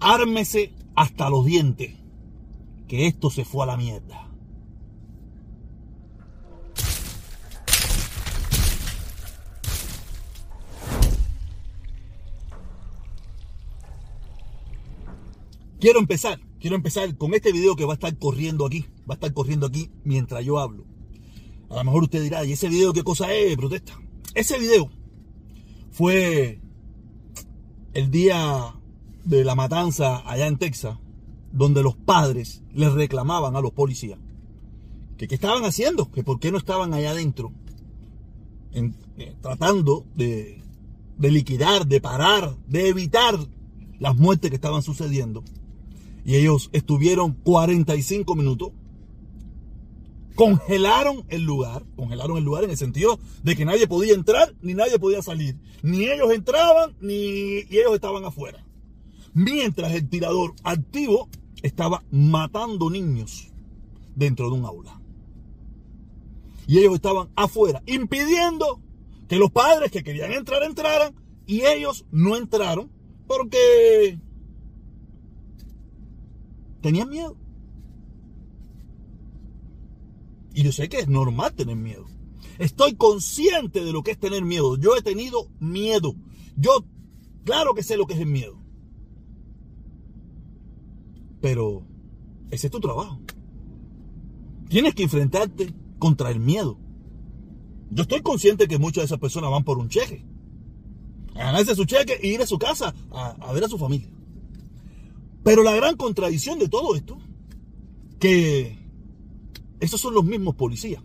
ármese hasta los dientes, que esto se fue a la mierda. Quiero empezar, quiero empezar con este video que va a estar corriendo aquí, va a estar corriendo aquí mientras yo hablo. A lo mejor usted dirá, ¿y ese video qué cosa es? Protesta. Ese video fue el día de la matanza allá en Texas, donde los padres les reclamaban a los policías que qué estaban haciendo, que por qué no estaban allá adentro, eh, tratando de, de liquidar, de parar, de evitar las muertes que estaban sucediendo. Y ellos estuvieron 45 minutos. Congelaron el lugar, congelaron el lugar en el sentido de que nadie podía entrar ni nadie podía salir. Ni ellos entraban ni ellos estaban afuera. Mientras el tirador activo estaba matando niños dentro de un aula. Y ellos estaban afuera, impidiendo que los padres que querían entrar entraran y ellos no entraron porque tenían miedo. Y yo sé que es normal tener miedo. Estoy consciente de lo que es tener miedo. Yo he tenido miedo. Yo, claro que sé lo que es el miedo. Pero ese es tu trabajo. Tienes que enfrentarte contra el miedo. Yo estoy consciente que muchas de esas personas van por un cheque. A ganarse su cheque e ir a su casa a, a ver a su familia. Pero la gran contradicción de todo esto, que esos son los mismos policías.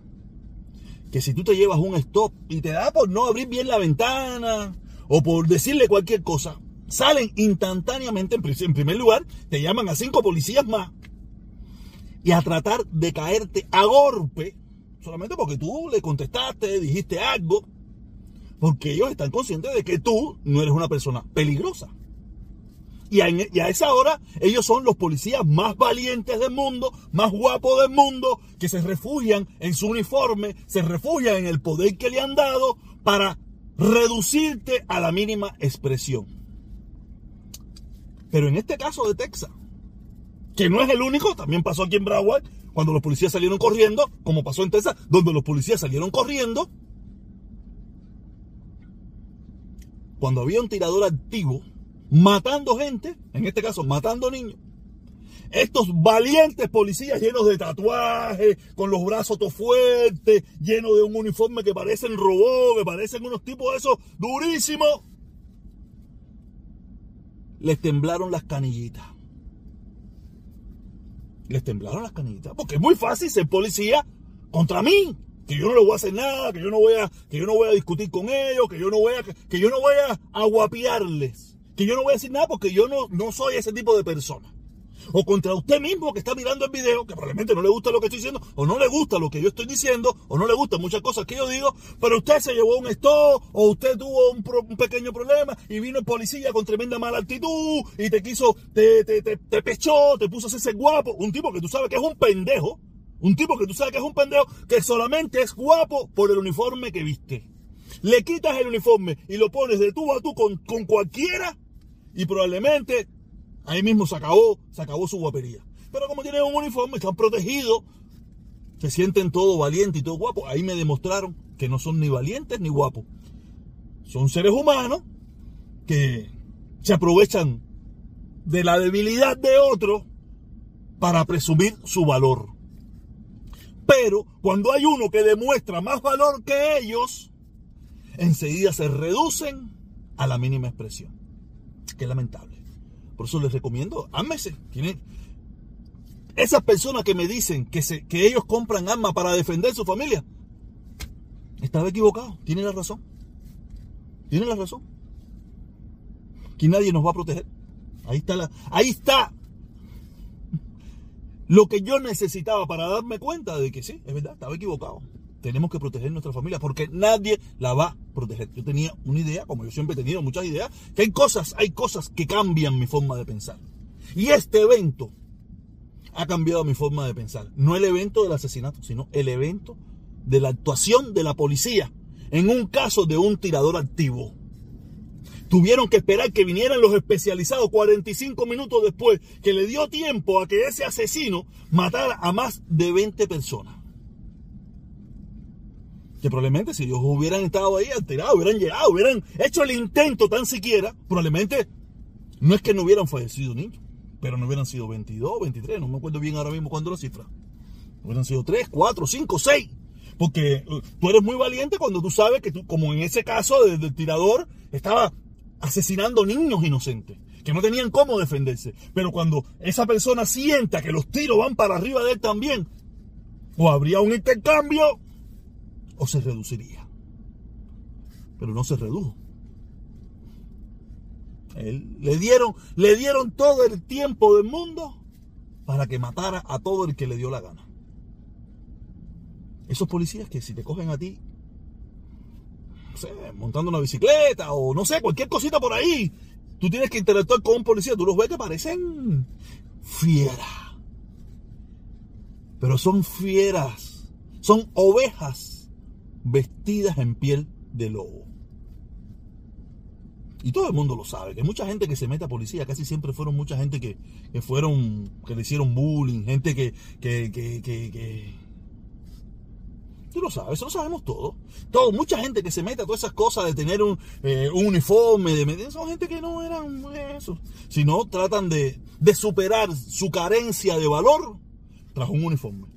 Que si tú te llevas un stop y te da por no abrir bien la ventana o por decirle cualquier cosa, salen instantáneamente, en primer lugar, te llaman a cinco policías más y a tratar de caerte a golpe, solamente porque tú le contestaste, dijiste algo, porque ellos están conscientes de que tú no eres una persona peligrosa. Y a, y a, esa hora ellos son los policías más valientes del mundo, más guapos del mundo, que se refugian en su uniforme, se refugian en el poder que le han dado para reducirte a la mínima expresión. Pero en este caso de Texas, que no es el único, también pasó aquí en Broward, cuando los policías salieron corriendo, como pasó en Texas, donde los policías salieron corriendo, cuando había un tirador activo, matando gente, en este caso matando niños. Estos valientes policías llenos de tatuajes, con los brazos todo fuertes, llenos de un uniforme que parecen robots, que parecen unos tipos de esos durísimos, les temblaron las canillitas. Les temblaron las canillitas. Porque es muy fácil ser policía contra mí. Que yo no le voy a hacer nada, que yo no voy a, que yo no voy a discutir con ellos, que yo no voy a, que yo no voy a aguapiarles. Que yo no voy a decir nada porque yo no, no soy ese tipo de persona. O contra usted mismo que está mirando el video, que probablemente no le gusta lo que estoy diciendo, o no le gusta lo que yo estoy diciendo, o no le gustan muchas cosas que yo digo, pero usted se llevó un stop, o usted tuvo un, pequeño problema, y vino el policía con tremenda mala actitud, y te quiso, te, te, te, te pechó, te puso a hacerse guapo, un tipo que tú sabes que es un pendejo, un tipo que tú sabes que es un pendejo, que solamente es guapo por el uniforme que viste. Le quitas el uniforme y lo pones de tú a tú con, con cualquiera, y probablemente ahí mismo se acabó, se acabó su guapería. Pero como tienen un uniforme, están protegidos, se sienten todo valientes y todo guapos. Ahí me demostraron que no son ni valientes ni guapos. Son seres humanos que se aprovechan de la debilidad de otro para presumir su valor. Pero cuando hay uno que demuestra más valor que ellos, enseguida se reducen a la mínima expresión. Qué lamentable. Por eso les recomiendo, ámese. Tienen esas personas que me dicen que, se, que ellos compran armas para defender su familia. Estaba equivocado. Tienen la razón. Tienen la razón. Que nadie nos va a proteger. Ahí está ahí está lo que yo necesitaba para darme cuenta de que sí, es verdad, estaba equivocado. Tenemos que proteger nuestra familia porque nadie la va a proteger. Yo tenía una idea, como yo siempre he tenido muchas ideas, que hay cosas, hay cosas que cambian mi forma de pensar. Y este evento ha cambiado mi forma de pensar. No el evento del asesinato, sino el evento de la actuación de la policía en un caso de un tirador activo. Tuvieron que esperar que vinieran los especializados 45 minutos después, que le dio tiempo a que ese asesino matara a más de 20 personas. Que probablemente si ellos hubieran estado ahí alterados, hubieran llegado, hubieran hecho el intento tan siquiera, probablemente no es que no hubieran fallecido niños, pero no hubieran sido 22, 23, no me acuerdo bien ahora mismo cuándo la cifra. Hubieran sido 3, 4, 5, 6. Porque uh, tú eres muy valiente cuando tú sabes que tú, como en ese caso del tirador, estaba asesinando niños inocentes que no tenían cómo defenderse. Pero cuando esa persona sienta que los tiros van para arriba de él también, o habría un intercambio, o se reduciría. Pero no se redujo. Él, le, dieron, le dieron todo el tiempo del mundo para que matara a todo el que le dio la gana. Esos policías que si te cogen a ti, no sé, montando una bicicleta o no sé, cualquier cosita por ahí, tú tienes que interactuar con un policía, tú los ves que parecen fieras. Pero son fieras, son ovejas vestidas en piel de lobo. Y todo el mundo lo sabe, que mucha gente que se mete a policía, casi siempre fueron mucha gente que, fueron, que le hicieron bullying, gente que, que, que, que Tú lo sabes, eso lo sabemos todo. todo. Mucha gente que se mete a todas esas cosas de tener un, eh, uniforme, de son gente que no eran eso. Sino tratan de, de superar su carencia de valor tras un uniforme.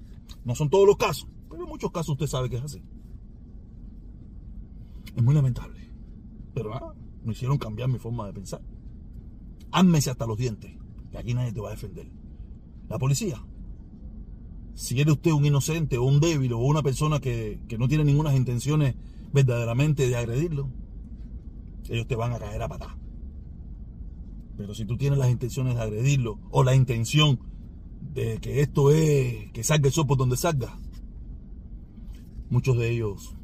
No son todos los casos, pero en muchos casos usted sabe que es así. Es muy lamentable. Pero nada, me hicieron cambiar mi forma de pensar. Ámese hasta los dientes, que aquí nadie te va a defender. La policía si eres usted un inocente o un débil o una persona que, no tiene ninguna intenciones verdaderamente de agredirlo, ellos te van a caer a patar. Pero si tú tienes las intenciones de agredirlo o la intención de que esto es que salga el sol por donde salga, muchos de ellos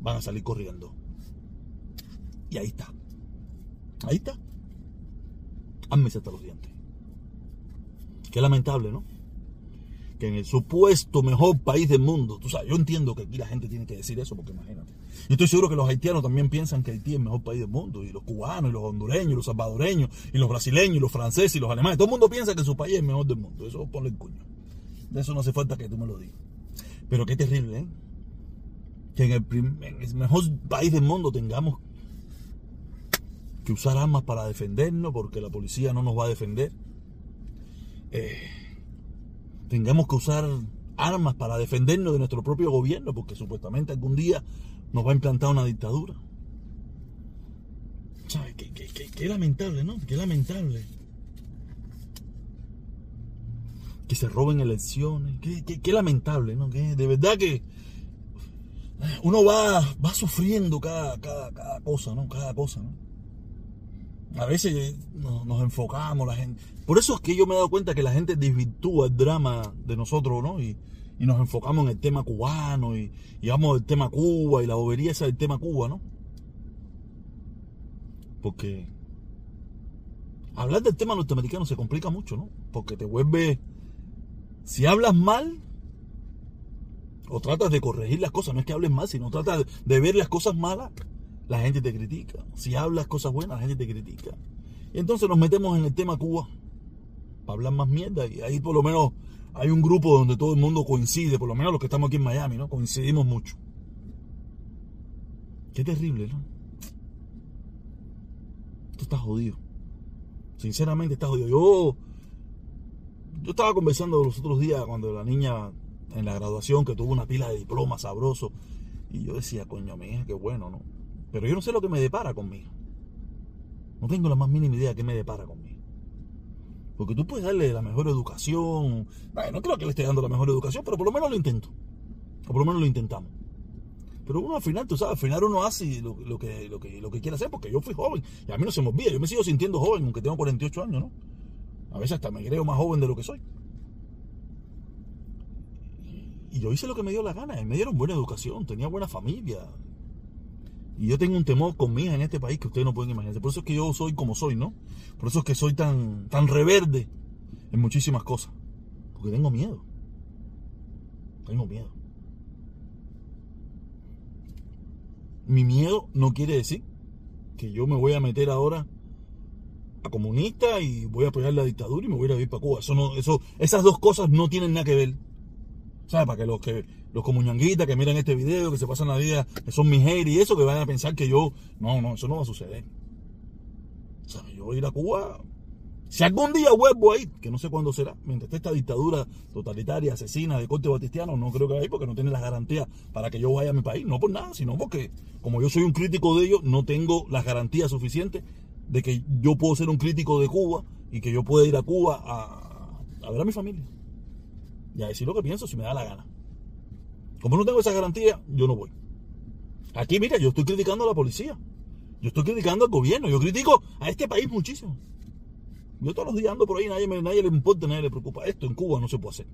van a salir corriendo. Y ahí está. Ahí está. Ámese hasta los dientes. Qué lamentable, ¿no? que en el supuesto mejor país del mundo, tú sabes, yo entiendo que aquí la gente tiene que decir eso, porque imagínate. Yo estoy seguro que los haitianos también piensan que Haití es el mejor país del mundo, y los cubanos, y los hondureños, los salvadoreños, y los brasileños, y los franceses, y los alemanes. Todo el mundo piensa que su país es el mejor del mundo. Eso ponle el cuño. De eso no hace falta que tú me lo digas. Pero qué terrible, ¿eh? Que en el, mejor país del mundo tengamos que usar armas para defendernos, porque la policía no nos va a defender. Eh, tengamos que usar armas para defendernos de nuestro propio gobierno, porque supuestamente algún día nos va a implantar una dictadura. ¿Sabes? Qué, lamentable, ¿no? Qué lamentable. Que se roben elecciones. Qué, lamentable, ¿no? Que de verdad que uno va, va sufriendo cada, cada, cada cosa, ¿no? Cada cosa, ¿no? A veces nos, enfocamos, la gente. Por eso es que yo me he dado cuenta que la gente desvirtúa el drama de nosotros, ¿no? Y, nos enfocamos en el tema cubano y, y vamos del tema Cuba y la bobería esa del tema Cuba, ¿no? Porque hablar del tema norteamericano se complica mucho, ¿no? Porque te vuelve. Si hablas mal, o tratas de corregir las cosas, no es que hables mal, sino tratas de ver las cosas malas, la gente te critica. Si hablas cosas buenas, la gente te critica. Y entonces nos metemos en el tema Cuba para hablar más mierda. Y ahí por lo menos hay un grupo donde todo el mundo coincide, por lo menos los que estamos aquí en Miami, ¿no? Coincidimos mucho. Qué terrible, ¿no? Tú estás jodido. Sinceramente estás jodido. Yo, yo estaba conversando los otros días cuando la niña en la graduación que tuvo una pila de diplomas sabroso. Y yo decía, coño, mi hija, qué bueno, ¿no? Pero yo no sé lo que me depara conmigo. No tengo la más mínima idea de qué me depara conmigo. Porque tú puedes darle la mejor educación. No creo que le esté dando la mejor educación, pero por lo menos lo intento. O por lo menos lo intentamos. Pero uno al final, tú sabes, al final uno hace lo, que, lo, que, lo que quiere hacer, porque yo fui joven. Y a mí no se me olvida, yo me sigo sintiendo joven, aunque tengo 48 años, ¿no? A veces hasta me creo más joven de lo que soy. Y yo hice lo que me dio la gana. Me dieron buena educación, tenía buena familia, y yo tengo un temor con mi hija en este país que ustedes no pueden imaginarse. Por eso es que yo soy como soy, ¿no? Por eso es que soy tan, tan reverde en muchísimas cosas. Porque tengo miedo. Tengo miedo. Mi miedo no quiere decir que yo me voy a meter ahora a comunista y voy a apoyar la dictadura y me voy a ir a vivir para Cuba. Eso no, eso, esas dos cosas no tienen nada que ver. ¿Sabes? Para que los que los comuñanguitas que miran este video, que se pasan la vida, que son mis y eso, que van a pensar que yo. No, no, eso no va a suceder. ¿Sabes? Yo voy a ir a Cuba. Si algún día vuelvo ahí, que no sé cuándo será, mientras esté esta dictadura totalitaria, asesina de corte batistiano, no creo que vaya porque no tiene las garantías para que yo vaya a mi país. No por nada, sino porque como yo soy un crítico de ellos, no tengo las garantías suficientes de que yo puedo ser un crítico de Cuba y que yo pueda ir a Cuba a, a ver a mi familia. Y a decir lo que pienso si me da la gana. Como no tengo esa garantía, yo no voy. Aquí, mira, yo estoy criticando a la policía. Yo estoy criticando al gobierno. Yo critico a este país muchísimo. Yo todos los días ando por ahí, nadie, nadie le importa, nadie le preocupa. Esto en Cuba no se puede hacer.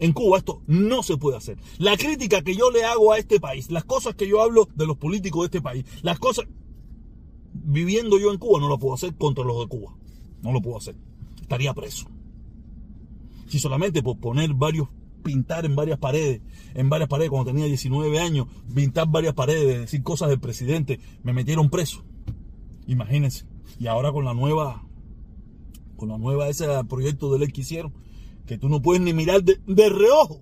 En Cuba esto no se puede hacer. La crítica que yo le hago a este país, las cosas que yo hablo de los políticos de este país, las cosas... Viviendo yo en Cuba no lo puedo hacer contra los de Cuba. No lo puedo hacer. Estaría preso. Si solamente por poner varios pintar en varias paredes, en varias paredes cuando tenía 19 años, pintar varias paredes, decir cosas del presidente, me metieron preso. Imagínense. Y ahora con la nueva, con la nueva ese proyecto de ley que hicieron, que tú no puedes ni mirar de, reojo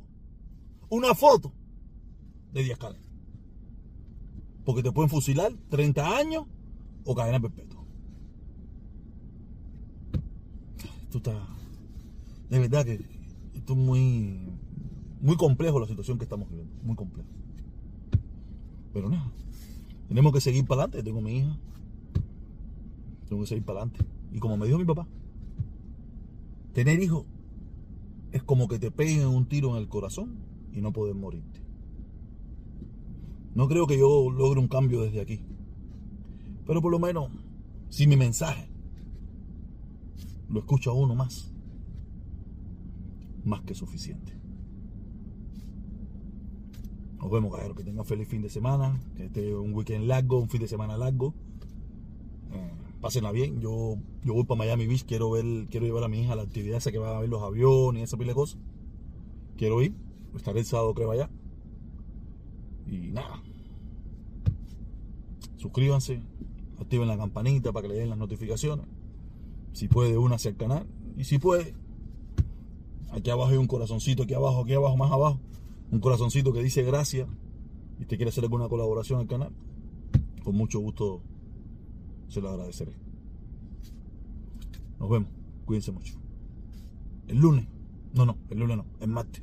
una foto de Díaz. Porque te pueden fusilar 30 años o cadena perpetua. Esto está. De verdad que esto es muy muy complejo la situación que estamos viviendo, muy complejo. Pero nada, tenemos que seguir para adelante. Tengo mi hija, tengo que seguir para adelante. Y como me dijo mi papá, tener hijos es como que te peguen un tiro en el corazón y no poder morirte. No creo que yo logre un cambio desde aquí. Pero por lo menos, si mi mensaje lo escucha uno más, más que suficiente. Nos vemos, cabrón. Que tengan feliz fin de semana. Que esté un weekend largo, un fin de semana largo. Eh, pásenla bien. Yo, yo voy para Miami Beach. Quiero ver, quiero llevar a mi hija a la actividad esa que van a ver los aviones y esa pila de cosas. Quiero ir. Estaré el sábado, creo, allá. Y nada. Suscríbanse. Activen la campanita para que le den las notificaciones. Si puede, únase al canal. Y si puede, aquí abajo hay un corazoncito, aquí abajo, aquí abajo, más abajo un corazoncito que dice gracias y te quiere hacer alguna colaboración al canal, con mucho gusto se lo agradeceré. Nos vemos, cuídense mucho. El lunes, no, no, el lunes no, el martes.